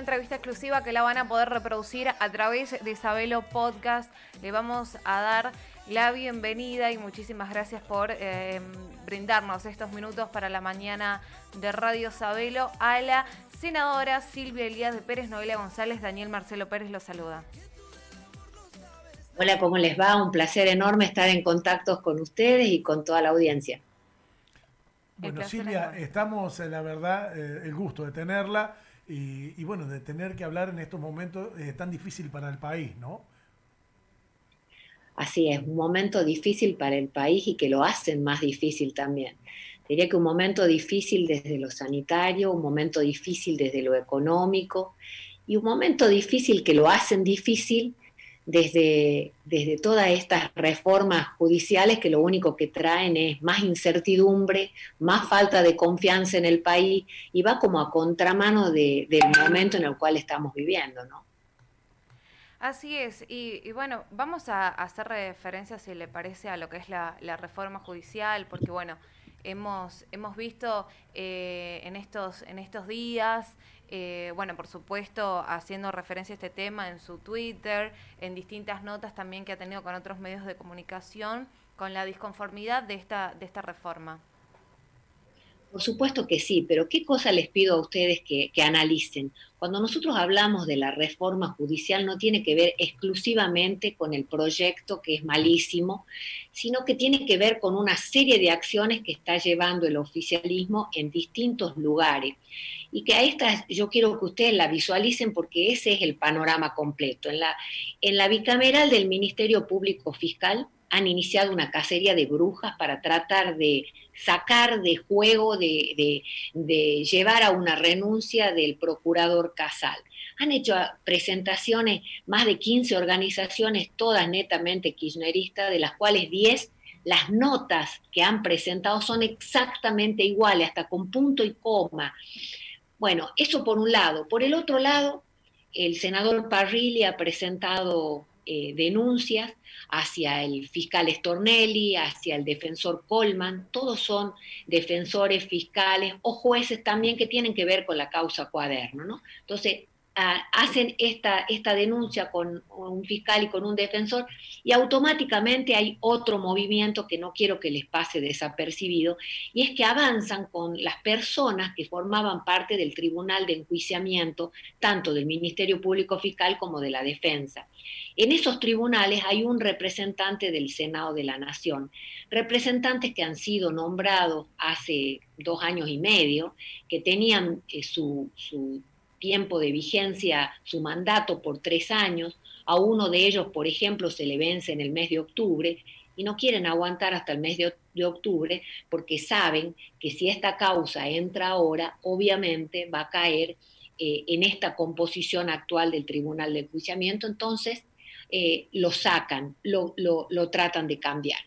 entrevista exclusiva que la van a poder reproducir a través de Isabelo Podcast. Le vamos a dar la bienvenida y muchísimas gracias por eh, brindarnos estos minutos para la mañana de Radio Sabelo a la senadora Silvia Elías de Pérez, Noelia González, Daniel Marcelo Pérez los saluda. Hola, ¿cómo les va? Un placer enorme estar en contacto con ustedes y con toda la audiencia. Bueno, Silvia, estamos, la verdad, eh, el gusto de tenerla y, bueno, de tener que hablar en estos momentos eh, tan difícil para el país, ¿no? Así es, un momento difícil para el país y que lo hacen más difícil también. Diría que un momento difícil desde lo sanitario, un momento difícil desde lo económico y un momento difícil que lo hacen difícil desde, desde todas estas reformas judiciales que lo único que traen es más incertidumbre, más falta de confianza en el país y va como a contramano del momento en el cual estamos viviendo, ¿no? Así es, y, bueno, vamos a, hacer referencia, si le parece, a lo que es la, reforma judicial, porque bueno, hemos, hemos visto eh, en, estos, en estos días, eh, bueno, por supuesto, haciendo referencia a este tema en su Twitter, en distintas notas también que ha tenido con otros medios de comunicación, con la disconformidad de esta, de esta reforma. Por supuesto que sí, pero ¿qué cosa les pido a ustedes que, analicen? Cuando nosotros hablamos de la reforma judicial no tiene que ver exclusivamente con el proyecto que es malísimo, sino que tiene que ver con una serie de acciones que está llevando el oficialismo en distintos lugares. Y que a estas yo quiero que ustedes la visualicen porque ese es el panorama completo. En la, en la bicameral del Ministerio Público Fiscal han iniciado una cacería de brujas para tratar de sacar de juego, de, llevar a una renuncia del procurador Casal. Han hecho presentaciones más de 15 organizaciones, todas netamente kirchneristas, de las cuales 10 las notas que han presentado son exactamente iguales, hasta con punto y coma. Bueno, eso por un lado. Por el otro lado, el senador Parrilli ha presentado eh, denuncias hacia el fiscal Stornelli, hacia el defensor Coleman, todos son defensores fiscales o jueces también que tienen que ver con la causa cuaderno, ¿no? Entonces, hacen esta, esta denuncia con un fiscal y con un defensor y automáticamente hay otro movimiento que no quiero que les pase desapercibido y es que avanzan con las personas que formaban parte del tribunal de enjuiciamiento tanto del Ministerio Público Fiscal como de la defensa. En esos tribunales hay un representante del Senado de la Nación, representantes que han sido nombrados hace dos años y medio, que tenían eh, su tiempo de vigencia su mandato por tres años, a uno de ellos, por ejemplo, se le vence en el mes de octubre y no quieren aguantar hasta el mes de, octubre porque saben que si esta causa entra ahora, obviamente va a caer eh, en esta composición actual del Tribunal de Enjuiciamiento, entonces eh, lo sacan, lo, tratan de cambiar.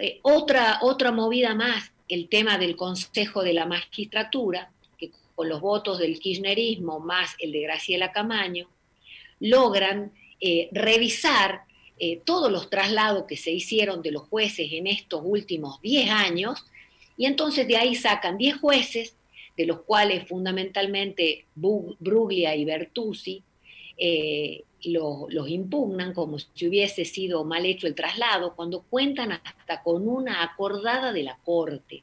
Eh, otra, otra movida más, el tema del Consejo de la Magistratura, con los votos del kirchnerismo más el de Graciela Camaño, logran eh, revisar eh, todos los traslados que se hicieron de los jueces en estos últimos 10 años, y entonces de ahí sacan 10 jueces, de los cuales fundamentalmente Bruglia y Bertuzzi eh, los impugnan como si hubiese sido mal hecho el traslado, cuando cuentan hasta con una acordada de la Corte.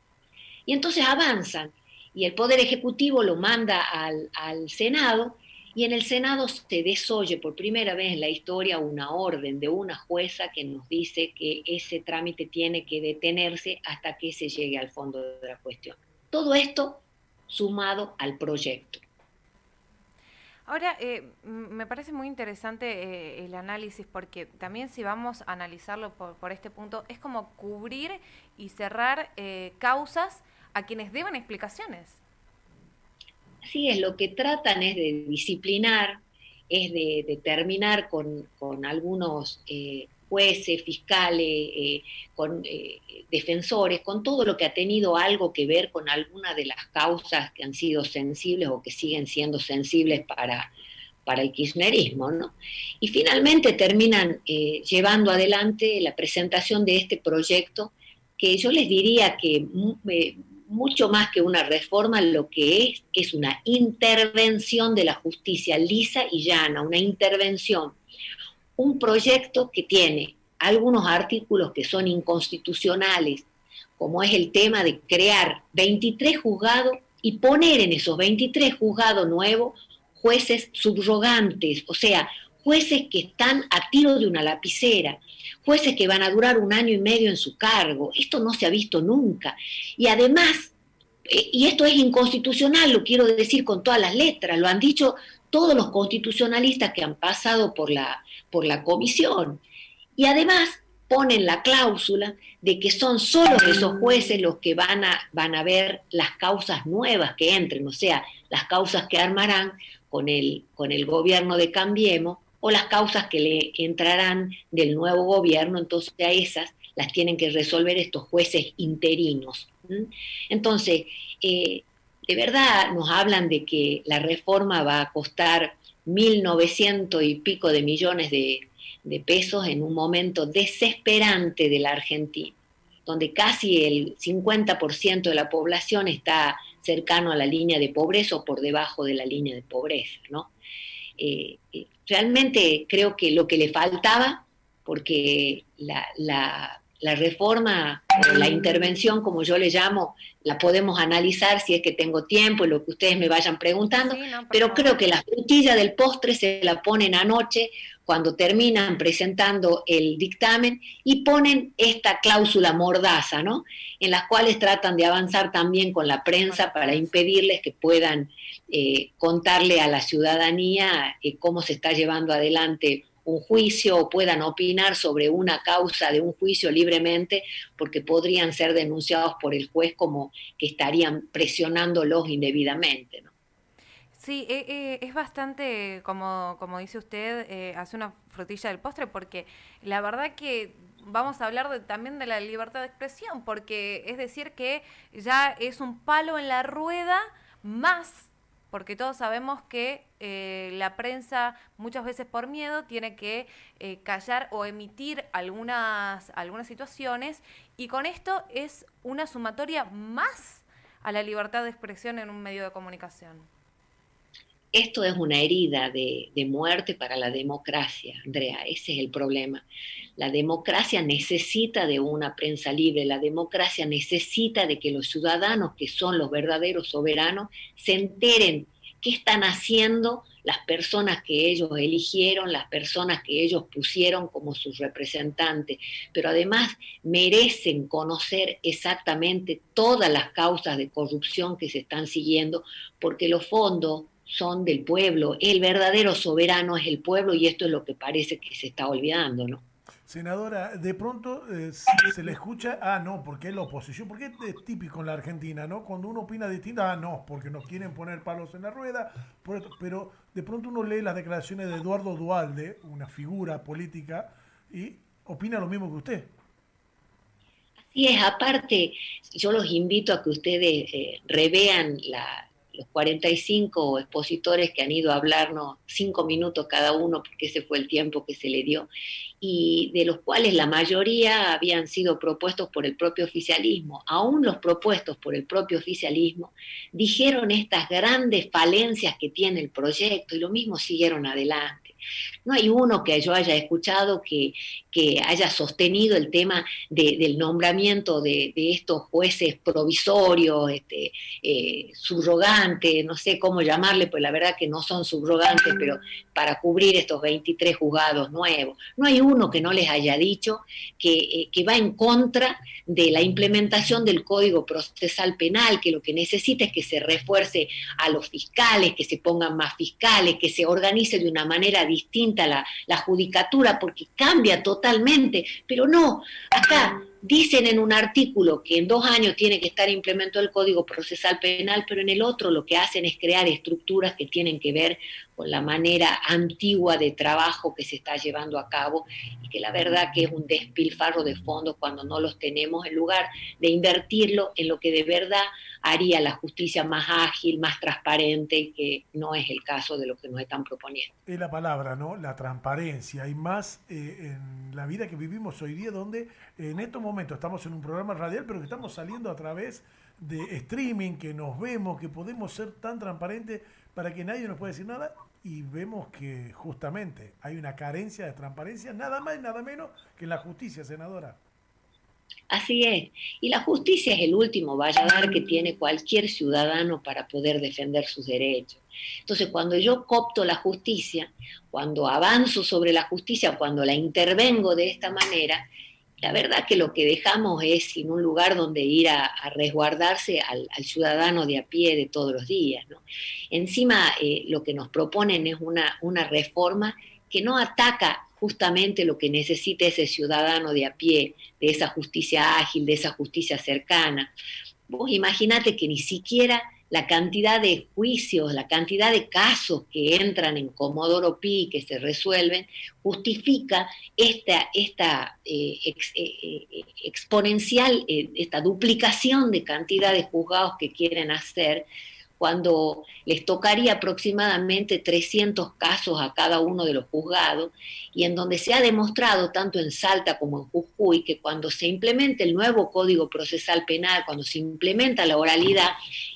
Y entonces avanzan y el Poder Ejecutivo lo manda al, Senado y en el Senado se desoye por primera vez en la historia una orden de una jueza que nos dice que ese trámite tiene que detenerse hasta que se llegue al fondo de la cuestión. Todo esto sumado al proyecto. Ahora, eh, me parece muy interesante eh, el análisis porque también si vamos a analizarlo por, este punto, es como cubrir y cerrar eh, causas a quienes deban explicaciones. Sí, es, lo que tratan es de disciplinar, es de, terminar con, algunos eh, jueces, fiscales, eh, con eh, defensores, con todo lo que ha tenido algo que ver con alguna de las causas que han sido sensibles o que siguen siendo sensibles para, para el kirchnerismo. ¿no? Y finalmente terminan llevando adelante la presentación de este proyecto que yo les diría que mucho más que una reforma, lo que es es una intervención de la justicia lisa y llana, una intervención, un proyecto que tiene algunos artículos que son inconstitucionales, como es el tema de crear 23 juzgados y poner en esos 23 juzgados nuevos jueces subrogantes, o sea, jueces que están a tiro de una lapicera, jueces que van a durar un año y medio en su cargo. Esto no se ha visto nunca. Y además, eh, y esto es inconstitucional, lo quiero decir con todas las letras, lo han dicho todos los constitucionalistas que han pasado por la, por la comisión. Y además ponen la cláusula de que son solo esos jueces los que van a, van a ver las causas nuevas que entren, o sea, las causas que armarán con el, con el gobierno de Cambiemos o las causas que le entrarán del nuevo gobierno, entonces a esas las tienen que resolver estos jueces interinos. Entonces, eh, de verdad nos hablan de que la reforma va a costar 1.900 y pico de millones de, de pesos en un momento desesperante de la Argentina, donde casi el 50% de la población está cercano a la línea de pobreza o por debajo de la línea de pobreza, ¿no? Eh, eh, realmente creo que lo que le faltaba, porque la, la reforma, la intervención, como yo le llamo, la podemos analizar si es que tengo tiempo y lo que ustedes me vayan preguntando, pero creo que la frutilla del postre se la ponen anoche cuando terminan presentando el dictamen y ponen esta cláusula mordaza, ¿no? En las cuales tratan de avanzar también con la prensa para impedirles que puedan eh, contarle a la ciudadanía eh, cómo se está llevando adelante un juicio o puedan opinar sobre una causa de un juicio libremente porque podrían ser denunciados por el juez como que estarían presionándolos indebidamente. ¿no? Sí, eh, eh, es bastante, como, como dice usted, eh, hace una frutilla del postre, porque la verdad que vamos a hablar también de la libertad de expresión, porque es decir que ya es un palo en la rueda más, porque todos sabemos que la prensa muchas veces por miedo tiene que callar o emitir algunas, algunas situaciones, y con esto es una sumatoria más a la libertad de expresión en un medio de comunicación. Esto es una herida de, muerte para la democracia, Andrea, ese es el problema. La democracia necesita de una prensa libre, la democracia necesita de que los ciudadanos, que son los verdaderos soberanos, se enteren qué están haciendo las personas que ellos eligieron, las personas que ellos pusieron como sus representantes, pero además merecen conocer exactamente todas las causas de corrupción que se están siguiendo, porque los fondos son del pueblo. El verdadero soberano es el pueblo y esto es lo que parece que se está olvidando, ¿no? Senadora, de pronto eh, se le escucha, ah, no, porque es la oposición, porque es típico en la Argentina, ¿no? Cuando uno opina distinto, ah, no, porque nos quieren poner palos en la rueda, pero de pronto uno lee las declaraciones de Eduardo Dualde, una figura política, y opina lo mismo que usted. Así es, aparte, yo los invito a que ustedes eh, revean la, los 45 expositores que han ido a hablarnos cinco minutos cada uno, porque ese fue el tiempo que se le dio, y de los cuales la mayoría habían sido propuestos por el propio oficialismo. Aún los propuestos por el propio oficialismo dijeron estas grandes falencias que tiene el proyecto y lo mismo siguieron adelante. No hay uno que yo haya escuchado que, haya sostenido el tema del nombramiento de, estos jueces provisorios, este, eh, subrogantes, no sé cómo llamarle, pues la verdad que no son subrogantes, pero para cubrir estos 23 juzgados nuevos. No hay uno que no les haya dicho que, eh, que va en contra de la implementación del Código Procesal Penal, que lo que necesita es que se refuerce a los fiscales, que se pongan más fiscales, que se organice de una manera distinta la, la judicatura, porque cambia totalmente. Pero no, acá Dicen en un artículo que en dos años tiene que estar implementado el Código Procesal Penal, pero en el otro lo que hacen es crear estructuras que tienen que ver con la manera antigua de trabajo que se está llevando a cabo y que la verdad que es un despilfarro de fondos cuando no los tenemos, en lugar de invertirlo en lo que de verdad haría la justicia más ágil, más transparente, que no es el caso de lo que nos están proponiendo. Es la palabra, ¿no? La transparencia y más eh, en la vida que vivimos hoy día, donde en estos momentos estamos en un programa radial, pero que estamos saliendo a través de streaming, que nos vemos, que podemos ser tan transparentes para que nadie nos pueda decir nada y vemos que justamente hay una carencia de transparencia, nada más y nada menos que en la justicia, senadora. Así es. Y la justicia es el último valladar que tiene cualquier ciudadano para poder defender sus derechos. Entonces, cuando yo copto la justicia, cuando avanzo sobre la justicia, cuando la intervengo de esta manera, la verdad que lo que dejamos es sin un lugar donde ir a, resguardarse al, ciudadano de a pie de todos los días. Encima, eh, lo que nos proponen es una, una reforma que no ataca justamente lo que necesita ese ciudadano de a pie, de esa justicia ágil, de esa justicia cercana. Vos imaginate que ni siquiera la cantidad de juicios, la cantidad de casos que entran en Comodoro Pi, que se resuelven, justifica esta, esta eh, eh, eh, exponencial, esta duplicación de cantidad de juzgados que quieren hacer cuando les tocaría aproximadamente 300 casos a cada uno de los juzgados y en donde se ha demostrado tanto en Salta como en Jujuy que cuando se implementa el nuevo Código Procesal Penal, cuando se implementa la oralidad,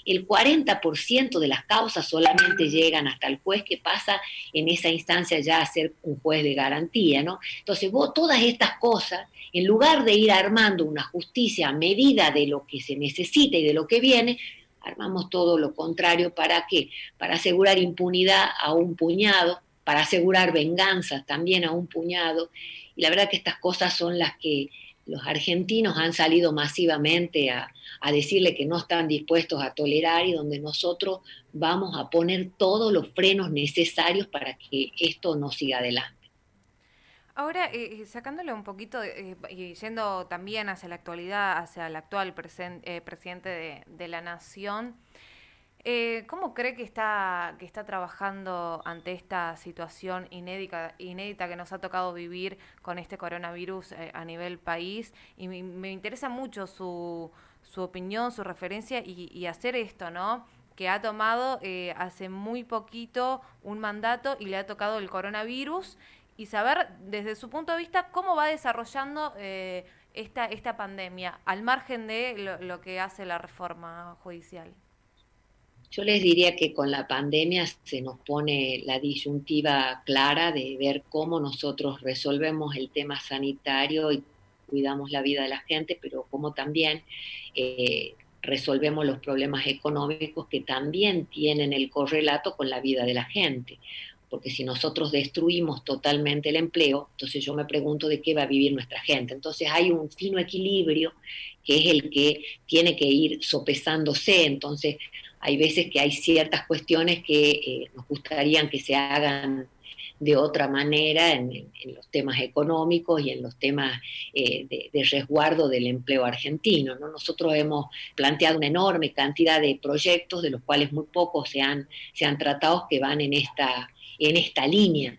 el 40% de las causas solamente llegan hasta el juez que pasa en esa instancia ya a ser un juez de garantía, ¿no? Entonces, vos todas estas cosas, en lugar de ir armando una justicia a medida de lo que se necesita y de lo que viene, armamos todo lo contrario. ¿Para qué? Para asegurar impunidad a un puñado, para asegurar venganza también a un puñado. Y la verdad que estas cosas son las que los argentinos han salido masivamente a, a decirle que no están dispuestos a tolerar y donde nosotros vamos a poner todos los frenos necesarios para que esto no siga adelante. Ahora, eh, eh, sacándole un poquito eh, y yendo también hacia la actualidad, hacia el actual presidente de, la Nación, ¿cómo cree que está, que está trabajando ante esta situación inédita, inédita que nos ha tocado vivir con este coronavirus a nivel país? Y me, interesa mucho su, su, opinión, su referencia y, y hacer esto, ¿no? que ha tomado hace muy poquito un mandato y le ha tocado el coronavirus y saber desde su punto de vista cómo va desarrollando eh, esta, esta pandemia, al margen de lo, que hace la reforma judicial. Yo les diría que con la pandemia se nos pone la disyuntiva clara de ver cómo nosotros resolvemos el tema sanitario y cuidamos la vida de la gente, pero cómo también eh, resolvemos los problemas económicos que también tienen el correlato con la vida de la gente porque si nosotros destruimos totalmente el empleo, entonces yo me pregunto de qué va a vivir nuestra gente. Entonces hay un fino equilibrio que es el que tiene que ir sopesándose, entonces hay veces que hay ciertas cuestiones que eh, nos gustaría que se hagan de otra manera en, los temas económicos y en los temas eh, de, resguardo del empleo argentino. Nosotros hemos planteado una enorme cantidad de proyectos, de los cuales muy pocos se han, se han tratado, que van en esta, en esta línea.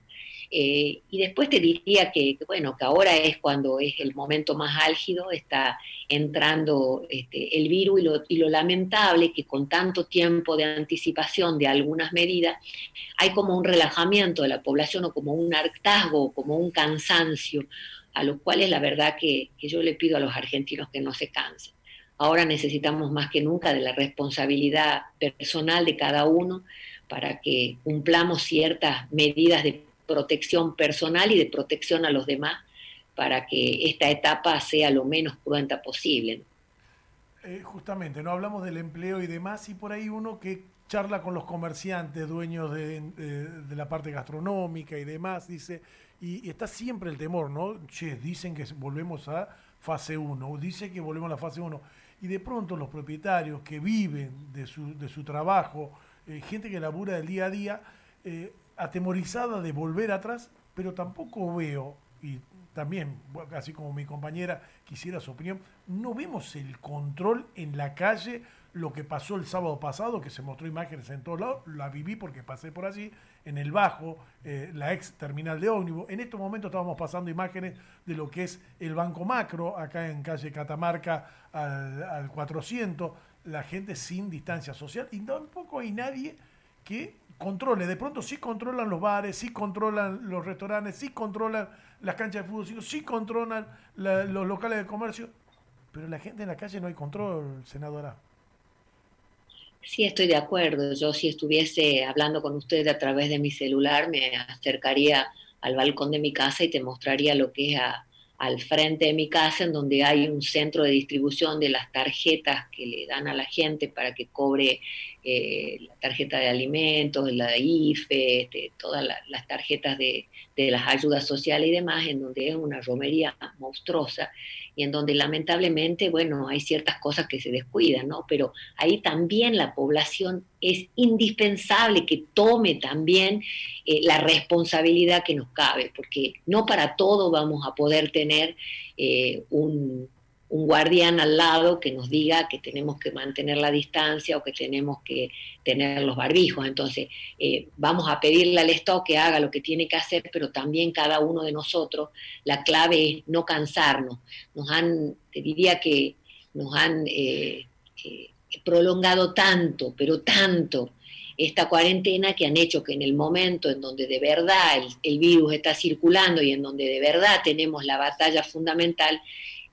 Eh, y después te diría que, bueno, que ahora es cuando es el momento más álgido, está entrando este, el virus y lo, y lo, lamentable que con tanto tiempo de anticipación de algunas medidas hay como un relajamiento de la población o como un hartazgo, como un cansancio, a los cuales la verdad que, que yo le pido a los argentinos que no se cansen. Ahora necesitamos más que nunca de la responsabilidad personal de cada uno para que cumplamos ciertas medidas de protección personal y de protección a los demás para que esta etapa sea lo menos cruenta posible. Eh, justamente, no hablamos del empleo y demás, y por ahí uno que charla con los comerciantes, dueños de, la parte gastronómica y demás, dice, y, está siempre el temor, ¿no? Che, dicen que volvemos a fase 1, dice que volvemos a la fase 1, y de pronto los propietarios que viven de su, de su trabajo, eh, gente que labura del día a día, eh, atemorizada de volver atrás, pero tampoco veo, y también, así como mi compañera quisiera su opinión, no vemos el control en la calle, lo que pasó el sábado pasado, que se mostró imágenes en todos lados, la viví porque pasé por allí, en el Bajo, eh, la ex terminal de ómnibus. En estos momentos estábamos pasando imágenes de lo que es el Banco Macro, acá en calle Catamarca al, al 400, la gente sin distancia social y tampoco hay nadie que controle. De pronto sí controlan los bares, sí controlan los restaurantes, sí controlan las canchas de fútbol, sí controlan los locales de comercio, pero la gente en la calle no hay control, senadora. Sí, estoy de acuerdo. Yo si estuviese hablando con usted a través de mi celular, me acercaría al balcón de mi casa y te mostraría lo que es a, al frente de mi casa, en donde hay un centro de distribución de las tarjetas que le dan a la gente para que cobre eh, la tarjeta de alimentos, la de IFE, este, todas las tarjetas de, de, las ayudas sociales y demás, en donde es una romería monstruosa y en donde lamentablemente, bueno, hay ciertas cosas que se descuidan, ¿no? Pero ahí también la población es indispensable que tome también eh, la responsabilidad que nos cabe, porque no para todo vamos a poder tener eh, un, un guardián al lado que nos diga que tenemos que mantener la distancia o que tenemos que tener los barbijos. Entonces, eh, vamos a pedirle al Estado que haga lo que tiene que hacer, pero también cada uno de nosotros, la clave es no cansarnos. Nos han, te diría que nos han eh, eh, prolongado tanto, pero tanto, esta cuarentena que han hecho que en el momento en donde de verdad el, el virus está circulando y en donde de verdad tenemos la batalla fundamental,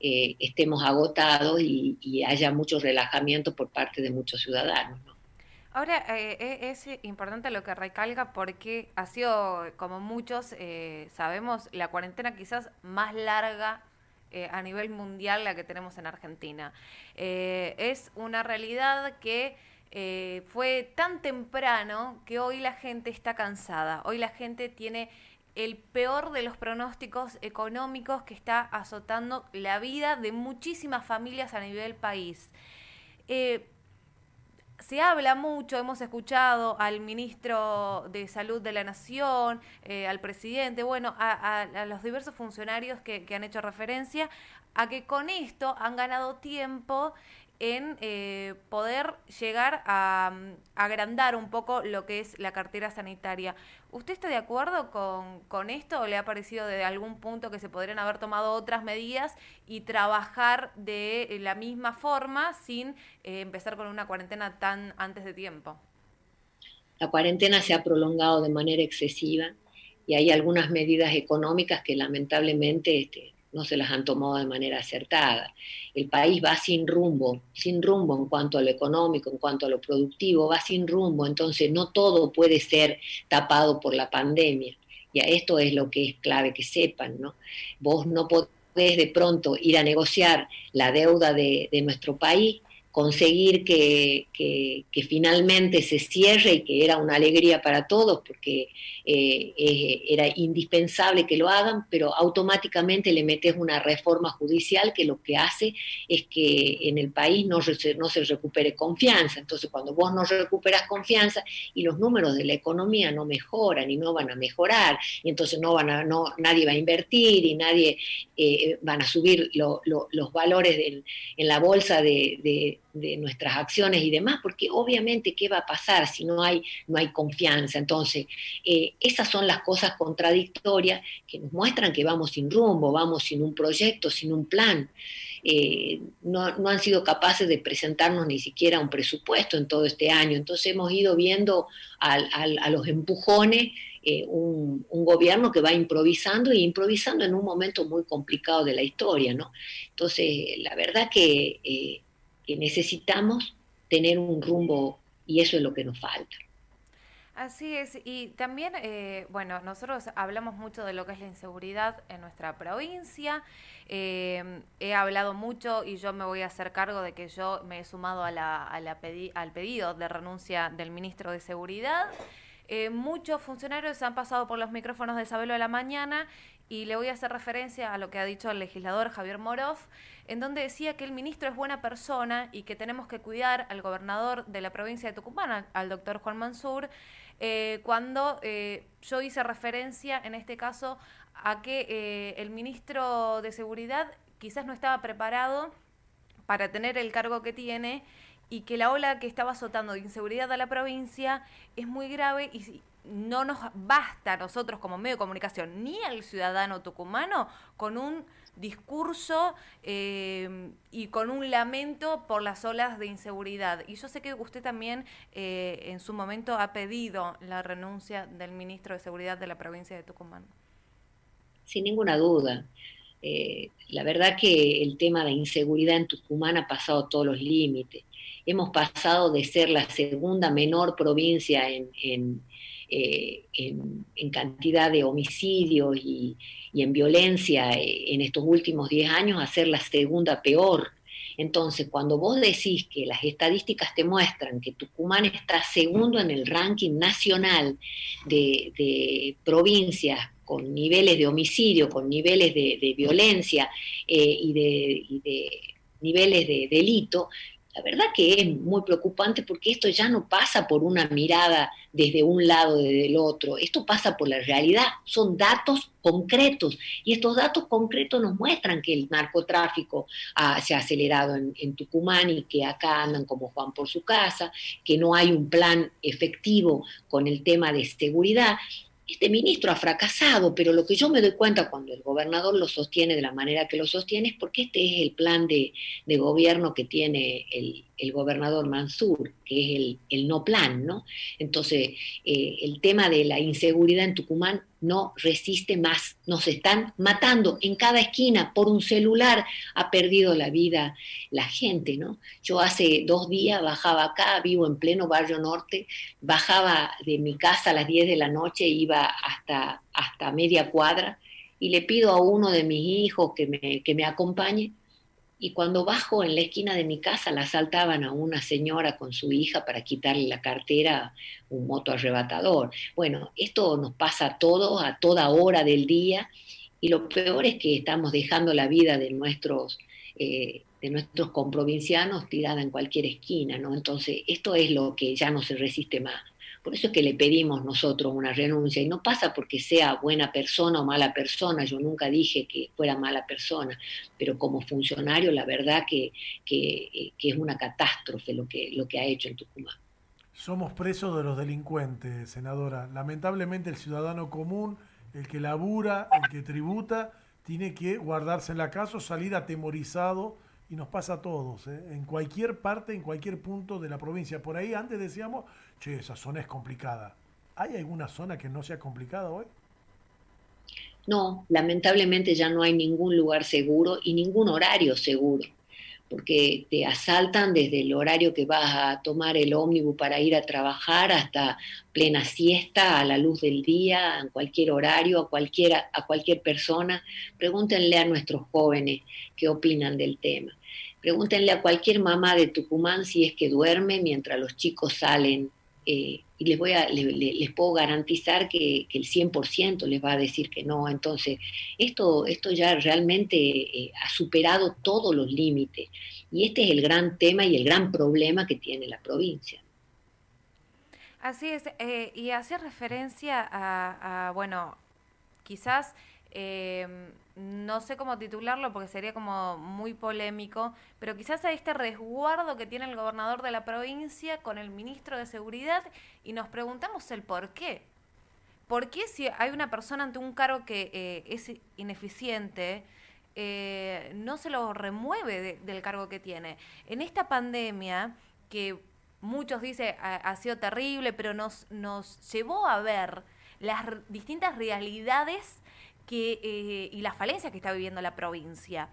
eh, estemos agotados y, haya mucho relajamiento por parte de muchos ciudadanos. Ahora, eh, e, es importante lo que recalga porque ha sido, como muchos eh, sabemos, la cuarentena quizás más larga a nivel mundial la que tenemos en Argentina. es una realidad que fue tan temprano que hoy la gente está cansada, hoy la gente tiene el peor de los pronósticos económicos que está azotando la vida de muchísimas familias a nivel país. Eh, se habla mucho, hemos escuchado al ministro de Salud de la Nación, eh, al presidente, bueno, a, los diversos funcionarios que, que han hecho referencia a que con esto han ganado tiempo en eh, poder llegar a, mm, agrandar un poco lo que es la cartera sanitaria. ¿Usted está de acuerdo con, esto o le ha parecido de algún punto que se podrían haber tomado otras medidas y trabajar de la misma forma sin eh, empezar con una cuarentena tan antes de tiempo? La cuarentena se ha prolongado de manera excesiva y hay algunas medidas económicas que lamentablemente este, no se las han tomado de manera acertada. El país va sin rumbo, sin rumbo en cuanto a lo económico, en cuanto a lo productivo, va sin rumbo, entonces no todo puede ser tapado por la pandemia. Y a esto es lo que es clave que sepan, ¿no? Vos no podés de pronto ir a negociar la deuda de, de nuestro país conseguir que, finalmente se cierre y que era una alegría para todos porque eh, era indispensable que lo hagan, pero automáticamente le metes una reforma judicial que lo que hace es que en el país no, se recupere confianza. Entonces, cuando vos no recuperas confianza y los números de la economía no mejoran y no van a mejorar, y entonces no van a, no, nadie va a invertir y nadie eh, van a subir los valores en la bolsa de nuestras acciones y demás, porque obviamente qué va a pasar si no hay, no hay confianza. Entonces, eh, esas son las cosas contradictorias que nos muestran que vamos sin rumbo, vamos sin un proyecto, sin un plan. Eh, no, no, han sido capaces de presentarnos ni siquiera un presupuesto en todo este año. Entonces hemos ido viendo a los empujones eh, un, gobierno que va improvisando y improvisando en un momento muy complicado de la historia. ¿no? Entonces, la verdad que que necesitamos tener un rumbo y eso es lo que nos falta. Así es, y también, eh, bueno, nosotros hablamos mucho de lo que es la inseguridad en nuestra provincia. Eh, he hablado mucho y yo me voy a hacer cargo de que yo me he sumado a la, a la al pedido de renuncia del ministro de Seguridad. Eh, muchos funcionarios han pasado por los micrófonos de Sabelo de la Mañana y le voy a hacer referencia a lo que ha dicho el legislador Javier Moroff, en donde decía que el ministro es buena persona y que tenemos que cuidar al gobernador de la provincia de Tucumán, al doctor Juan Mansur, eh, cuando eh, yo hice referencia en este caso a que eh, el ministro de Seguridad quizás no estaba preparado para tener el cargo que tiene y que la ola que estaba azotando de inseguridad a la provincia es muy grave y no nos basta a nosotros como medio de comunicación ni al ciudadano tucumano con un discurso eh, y con un lamento por las olas de inseguridad. Y yo sé que usted también eh, en su momento ha pedido la renuncia del ministro de Seguridad de la provincia de Tucumán. Sin ninguna duda. Eh, la verdad que el tema de inseguridad en Tucumán ha pasado todos los límites. Hemos pasado de ser la segunda menor provincia en, eh, cantidad de homicidios y, en violencia en estos últimos 10 años a ser la segunda peor. Entonces, cuando vos decís que las estadísticas te muestran que Tucumán está segundo en el ranking nacional de, provincias con niveles de homicidio, con niveles de, violencia eh, y, de, niveles de delito, la verdad que es muy preocupante porque esto ya no pasa por una mirada desde un lado, desde el otro, esto pasa por la realidad, son datos concretos. Y estos datos concretos nos muestran que el narcotráfico se ha acelerado en, Tucumán y que acá andan como Juan por su casa, que no hay un plan efectivo con el tema de seguridad este ministro ha fracasado, pero lo que yo me doy cuenta cuando el gobernador lo sostiene de la manera que lo sostiene es porque este es el plan de, gobierno que tiene el, gobernador Mansur, que es el, el no plan, ¿no? Entonces, eh, el tema de la inseguridad en Tucumán no resiste más. Nos están matando en cada esquina por un celular. Ha perdido la vida la gente, ¿no? Yo hace dos días bajaba acá, vivo en pleno barrio norte, bajaba de mi casa a las 10 de la noche, iba hasta, hasta media cuadra y le pido a uno de mis hijos que me, que me acompañe y cuando bajo en la esquina de mi casa la asaltaban a una señora con su hija para quitarle la cartera, un moto arrebatador. Bueno, esto nos pasa a todos, a toda hora del día, y lo peor es que estamos dejando la vida de nuestros, eh, de nuestros comprovincianos tirada en cualquier esquina, ¿no? Entonces, esto es lo que ya no se resiste más. Por eso es que le pedimos nosotros una renuncia y no pasa porque sea buena persona o mala persona, yo nunca dije que fuera mala persona, pero como funcionario la verdad que, es una catástrofe lo que, lo que ha hecho en Tucumán. Somos presos de los delincuentes, senadora. Lamentablemente el ciudadano común, el que labura, el que tributa, tiene que guardarse en la casa o salir atemorizado y nos pasa a todos, ¿eh? en cualquier parte, en cualquier punto de la provincia. Por ahí antes decíamos, che, esa zona es complicada. ¿Hay alguna zona que no sea complicada hoy? No, lamentablemente ya no hay ningún lugar seguro y ningún horario seguro, porque te asaltan desde el horario que vas a tomar el ómnibus para ir a trabajar hasta plena siesta, a la luz del día, en cualquier horario, a, cualquiera, a cualquier persona. Pregúntenle a nuestros jóvenes qué opinan del tema. Pregúntenle a cualquier mamá de Tucumán si es que duerme mientras los chicos salen. Eh, y les, voy a, les, puedo garantizar que, el 100% les va a decir que no. Entonces, esto, esto ya realmente eh, ha superado todos los límites. Y este es el gran tema y el gran problema que tiene la provincia. Así es, eh, y hace referencia a, bueno, quizás no sé cómo titularlo porque sería como muy polémico, pero quizás a este resguardo que tiene el gobernador de la provincia con el ministro de Seguridad y nos preguntamos el por qué. ¿Por qué si hay una persona ante un cargo que eh, es ineficiente, eh, no se lo remueve del cargo que tiene? En esta pandemia, que muchos dicen ha, sido terrible, pero nos, nos llevó a ver las distintas realidades que, eh, y las falencias que está viviendo la provincia.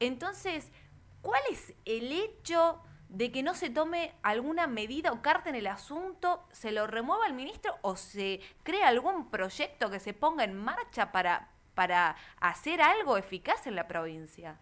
Entonces, ¿cuál es el hecho de que no se tome alguna medida o carta en el asunto, se lo remueva el ministro o se crea algún proyecto que se ponga en marcha para, para hacer algo eficaz en la provincia?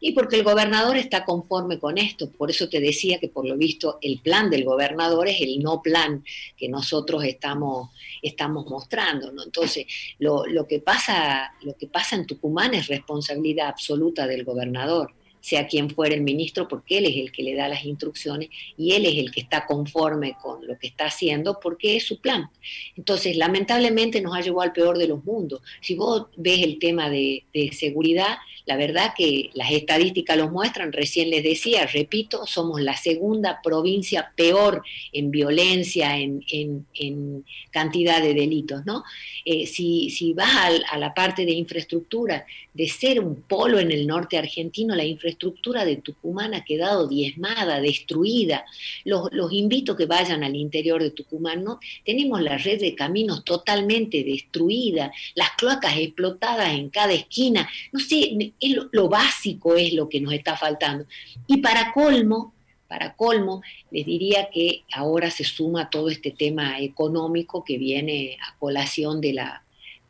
Y porque el gobernador está conforme con esto, por eso te decía que por lo visto el plan del gobernador es el no plan que nosotros estamos, estamos mostrando. ¿no? Entonces, lo, lo, que pasa, lo que pasa en Tucumán es responsabilidad absoluta del gobernador sea quien fuera el ministro, porque él es el que le da las instrucciones y él es el que está conforme con lo que está haciendo porque es su plan. Entonces, lamentablemente nos ha llevado al peor de los mundos. Si vos ves el tema de, seguridad, la verdad que las estadísticas lo muestran, recién les decía, repito, somos la segunda provincia peor en violencia, en, cantidad de delitos, ¿no? Eh, si, si, vas a, la parte de infraestructura, de ser un polo en el norte argentino, la infraestructura de Tucumán ha quedado diezmada, destruida. Los, los invito a que vayan al interior de Tucumán, ¿no? Tenemos la red de caminos totalmente destruida, las cloacas explotadas en cada esquina, no sé, lo, básico es lo que nos está faltando. Y para colmo, para colmo, les diría que ahora se suma todo este tema económico que viene a colación de la,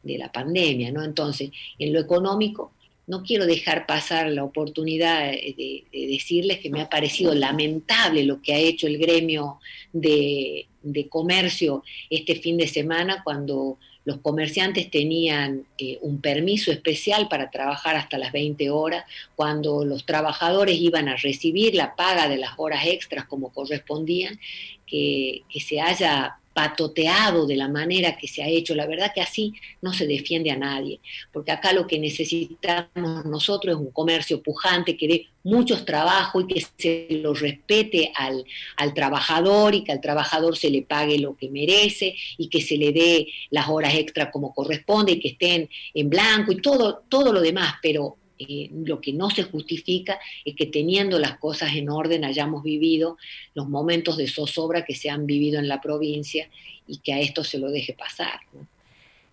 de la pandemia, ¿no? Entonces, en lo económico, no quiero dejar pasar la oportunidad de, decirles que me ha parecido lamentable lo que ha hecho el gremio de, de comercio este fin de semana cuando los comerciantes tenían eh, un permiso especial para trabajar hasta las 20 horas, cuando los trabajadores iban a recibir la paga de las horas extras como correspondían, que, que se haya patoteado de la manera que se ha hecho. La verdad que así no se defiende a nadie, porque acá lo que necesitamos nosotros es un comercio pujante que dé muchos trabajos y que se lo respete al, al trabajador y que al trabajador se le pague lo que merece y que se le dé las horas extras como corresponde y que estén en blanco y todo, todo lo demás, pero eh, lo que no se justifica es que teniendo las cosas en orden hayamos vivido los momentos de zozobra que se han vivido en la provincia y que a esto se lo deje pasar.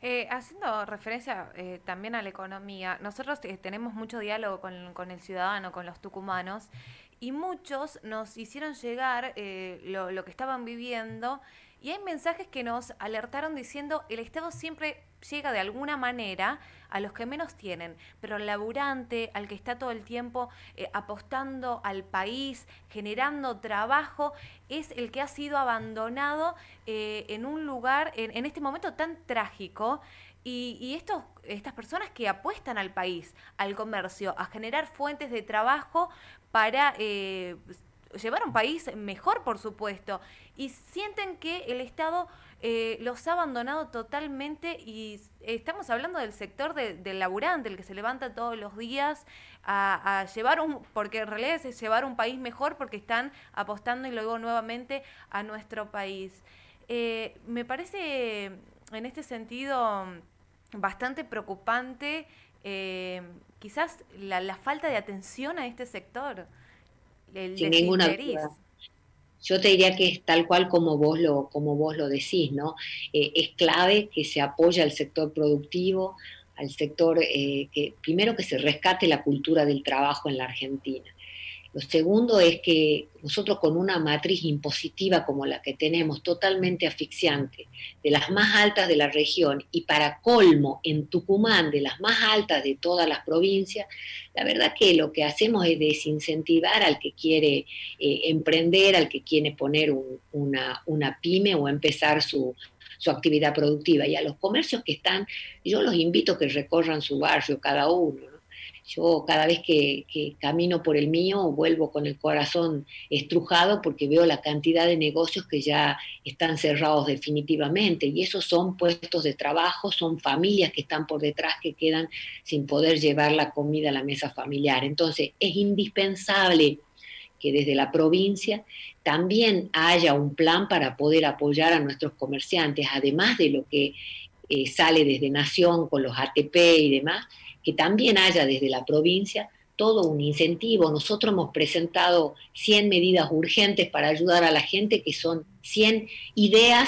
Eh, haciendo referencia eh, también a la economía, nosotros tenemos mucho diálogo con, el ciudadano, con los tucumanos, y muchos nos hicieron llegar lo, lo que estaban viviendo y hay mensajes que nos alertaron diciendo el Estado siempre llega de alguna manera a los que menos tienen, pero al laburante, al que está todo el tiempo eh, apostando al país, generando trabajo, es el que ha sido abandonado eh, en un lugar, en, este momento tan trágico. Y, estos, estas personas que apuestan al país, al comercio, a generar fuentes de trabajo para eh, llevar un país mejor, por supuesto, y sienten que el Estado eh, los ha abandonado totalmente y estamos hablando del sector del laburante, el que se levanta todos los días a, llevar un, porque en realidad es llevar un país mejor porque están apostando y luego nuevamente a nuestro país. Eh, me parece en este sentido bastante preocupante eh, quizás la, falta de atención a este sector. El Sin ninguna yo te diría que es tal cual como vos lo, como vos lo decís, ¿no? Eh, es clave que se apoye al sector productivo, al sector eh, que primero que se rescate la cultura del trabajo en la Argentina. Lo segundo es que nosotros con una matriz impositiva como la que tenemos, totalmente asfixiante, de las más altas de la región y para colmo en Tucumán, de las más altas de todas las provincias, la verdad que lo que hacemos es desincentivar al que quiere eh, emprender, al que quiere poner una, pyme o empezar su, su actividad productiva. Y a los comercios que están, yo los invito a que recorran su barrio cada uno. Yo cada vez que, camino por el mío vuelvo con el corazón estrujado porque veo la cantidad de negocios que ya están cerrados definitivamente y esos son puestos de trabajo, son familias que están por detrás que quedan sin poder llevar la comida a la mesa familiar. Entonces es indispensable que desde la provincia también haya un plan para poder apoyar a nuestros comerciantes, además de lo que eh, sale desde Nación con los ATP y demás, que también haya desde la provincia todo un incentivo. Nosotros hemos presentado 100 medidas urgentes para ayudar a la gente, que son 100 ideas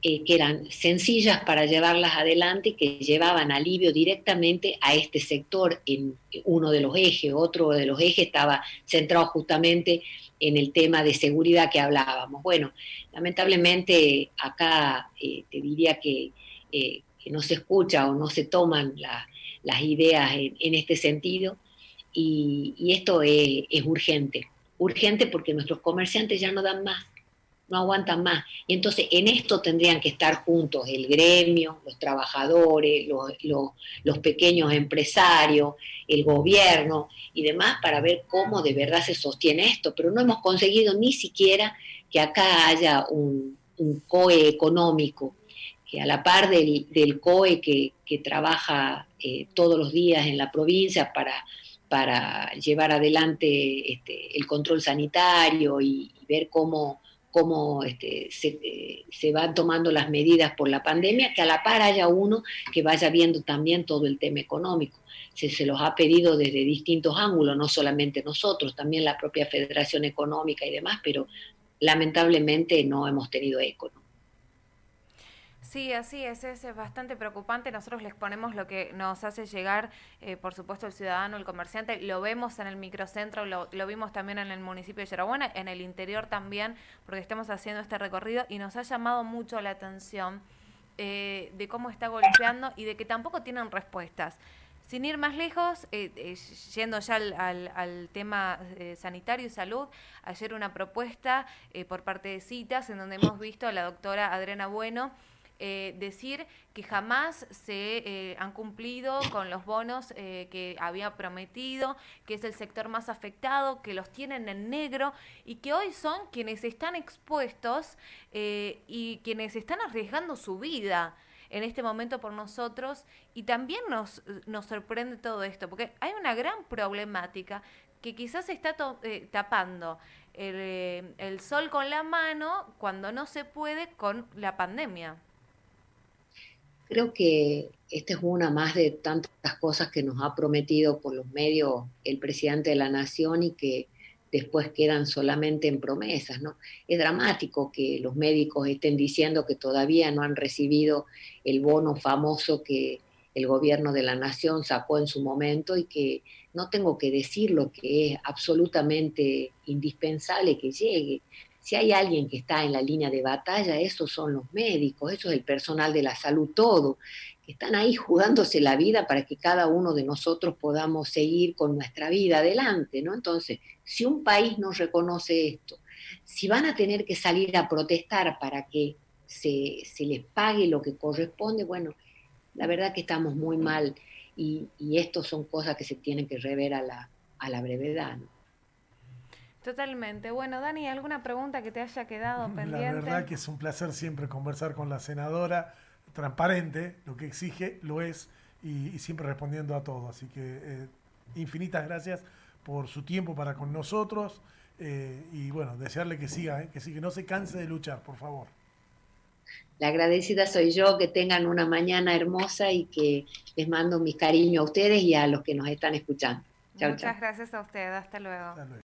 eh, que eran sencillas para llevarlas adelante, que llevaban alivio directamente a este sector en uno de los ejes. Otro de los ejes estaba centrado justamente en el tema de seguridad que hablábamos. Bueno, lamentablemente acá eh, te diría que, eh, que, no se escucha o no se toman las las ideas en, este sentido y, esto es, urgente, urgente porque nuestros comerciantes ya no dan más, no aguantan más. Y entonces en esto tendrían que estar juntos el gremio, los trabajadores, los, pequeños empresarios, el gobierno y demás para ver cómo de verdad se sostiene esto. Pero no hemos conseguido ni siquiera que acá haya un, COE económico, que a la par del, COE que, que trabaja eh, todos los días en la provincia para, para llevar adelante este, el control sanitario y, ver cómo, cómo este, se, se, van tomando las medidas por la pandemia, que a la par haya uno que vaya viendo también todo el tema económico. Se, se los ha pedido desde distintos ángulos, no solamente nosotros, también la propia Federación Económica y demás, pero lamentablemente no hemos tenido eco. Sí, así es, es bastante preocupante. Nosotros les ponemos lo que nos hace llegar, eh, por supuesto, el ciudadano, el comerciante. Lo vemos en el microcentro, lo, lo vimos también en el municipio de Yarabuena, en el interior también, porque estamos haciendo este recorrido y nos ha llamado mucho la atención eh, de cómo está golpeando y de que tampoco tienen respuestas. Sin ir más lejos, eh, yendo ya al, al, tema sanitario y salud, ayer una propuesta por parte de CITAS en donde hemos visto a la doctora Adriana Bueno eh, decir que jamás se eh, han cumplido con los bonos eh, que había prometido, que es el sector más afectado, que los tienen en negro y que hoy son quienes están expuestos y quienes están arriesgando su vida en este momento por nosotros y también nos, nos sorprende todo esto, porque hay una gran problemática que quizás está tapando el, el sol con la mano cuando no se puede con la pandemia. Creo que esta es una más de tantas cosas que nos ha prometido por los medios el presidente de la nación y que después quedan solamente en promesas, ¿no? Es dramático que los médicos estén diciendo que todavía no han recibido el bono famoso que el gobierno de la nación sacó en su momento y que no tengo que decir lo que es absolutamente indispensable que llegue. Si hay alguien que está en la línea de batalla, esos son los médicos, eso es el personal de la salud, todo, que están ahí jugándose la vida para que cada uno de nosotros podamos seguir con nuestra vida adelante, ¿no? Entonces, si un país no reconoce esto, si van a tener que salir a protestar para que se, les pague lo que corresponde, bueno, la verdad que estamos muy mal y, y son cosas que se tienen que rever a la, a la brevedad, ¿no? Totalmente. Bueno, Dani, ¿alguna pregunta que te haya quedado pendiente? La verdad que es un placer siempre conversar con la senadora, transparente, lo que exige lo es y, siempre respondiendo a todo. Así que eh, infinitas gracias por su tiempo para con nosotros eh, y bueno, desearle que siga, eh, que siga, que no se canse de luchar, por favor. La agradecida soy yo, que tengan una mañana hermosa y que les mando mi cariño a ustedes y a los que nos están escuchando. Muchas gracias a usted, hasta luego. Hasta luego.